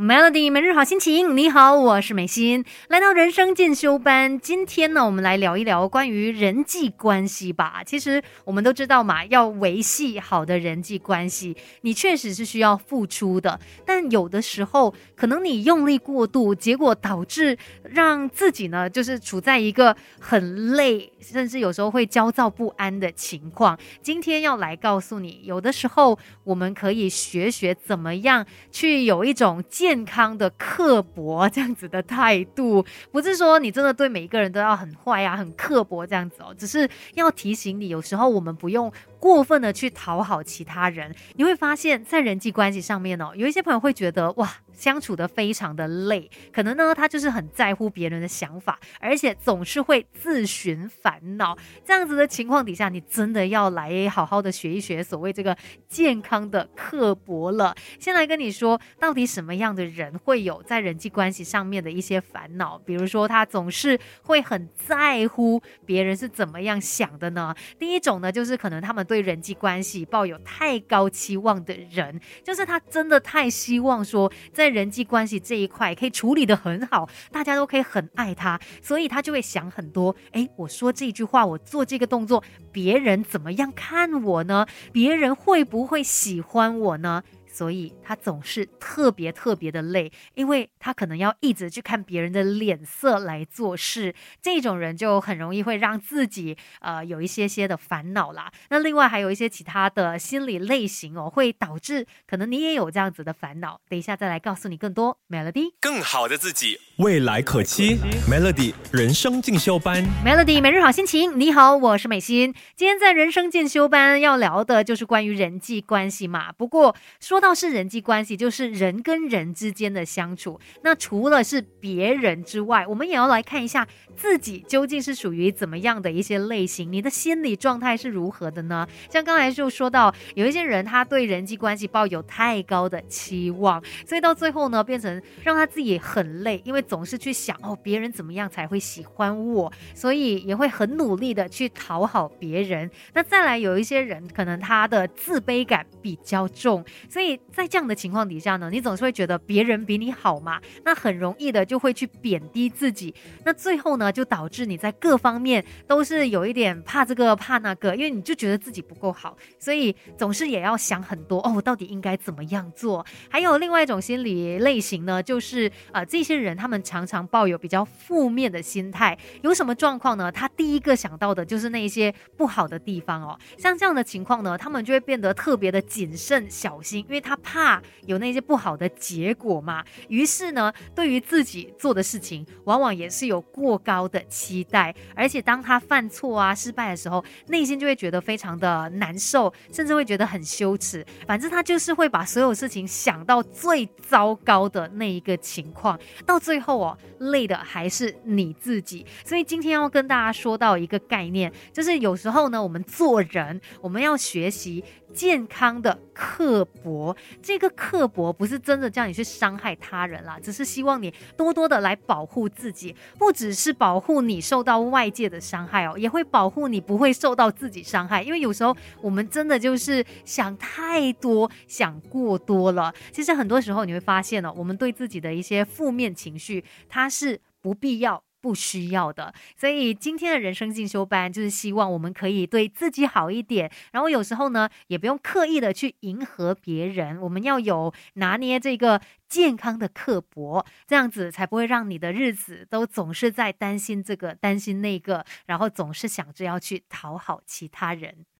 Melody 每日好心情，你好，我是美心，来到人生进修班。今天呢，我们来聊一聊关于人际关系吧。其实我们都知道嘛，要维系好的人际关系，你确实是需要付出的。但有的时候，可能你用力过度，结果导致让自己呢，就是处在一个很累，甚至有时候会焦躁不安的情况。今天要来告诉你，有的时候我们可以学学怎么样去有一种健健康的刻薄这样子的态度，不是说你真的对每一个人都要很坏啊、很刻薄这样子哦，只是要提醒你，有时候我们不用过分的去讨好其他人。你会发现在人际关系上面哦，有一些朋友会觉得哇。相处的非常的累，可能呢，他就是很在乎别人的想法，而且总是会自寻烦恼。这样子的情况底下，你真的要来好好的学一学所谓这个健康的刻薄了。先来跟你说，到底什么样的人会有在人际关系上面的一些烦恼？比如说，他总是会很在乎别人是怎么样想的呢？第一种呢，就是可能他们对人际关系抱有太高期望的人，就是他真的太希望说在人际关系这一块可以处理的很好，大家都可以很爱他，所以他就会想很多。哎，我说这句话，我做这个动作，别人怎么样看我呢？别人会不会喜欢我呢？所以他总是特别特别的累，因为他可能要一直去看别人的脸色来做事，这种人就很容易会让自己呃有一些些的烦恼啦。那另外还有一些其他的心理类型哦，会导致可能你也有这样子的烦恼。等一下再来告诉你更多。Melody，更好的自己，未来可期。Melody 人生进修班，Melody 每日好心情。你好，我是美心。今天在人生进修班要聊的就是关于人际关系嘛。不过说到是人际关系，就是人跟人之间的相处。那除了是别人之外，我们也要来看一下自己究竟是属于怎么样的一些类型，你的心理状态是如何的呢？像刚才就说到，有一些人他对人际关系抱有太高的期望，所以到最后呢，变成让他自己很累，因为总是去想哦，别人怎么样才会喜欢我，所以也会很努力的去讨好别人。那再来有一些人，可能他的自卑感比较重，所以。在这样的情况底下呢，你总是会觉得别人比你好嘛，那很容易的就会去贬低自己，那最后呢，就导致你在各方面都是有一点怕这个怕那个，因为你就觉得自己不够好，所以总是也要想很多哦，到底应该怎么样做？还有另外一种心理类型呢，就是呃，这些人他们常常抱有比较负面的心态，有什么状况呢？他第一个想到的就是那些不好的地方哦，像这样的情况呢，他们就会变得特别的谨慎小心，因为。他怕有那些不好的结果嘛，于是呢，对于自己做的事情，往往也是有过高的期待，而且当他犯错啊、失败的时候，内心就会觉得非常的难受，甚至会觉得很羞耻。反正他就是会把所有事情想到最糟糕的那一个情况，到最后后哦，累的还是你自己。所以今天要跟大家说到一个概念，就是有时候呢，我们做人，我们要学习。健康的刻薄，这个刻薄不是真的叫你去伤害他人啦，只是希望你多多的来保护自己，不只是保护你受到外界的伤害哦，也会保护你不会受到自己伤害。因为有时候我们真的就是想太多，想过多了。其实很多时候你会发现呢，我们对自己的一些负面情绪，它是不必要。不需要的，所以今天的人生进修班就是希望我们可以对自己好一点，然后有时候呢，也不用刻意的去迎合别人，我们要有拿捏这个健康的刻薄，这样子才不会让你的日子都总是在担心这个担心那个，然后总是想着要去讨好其他人。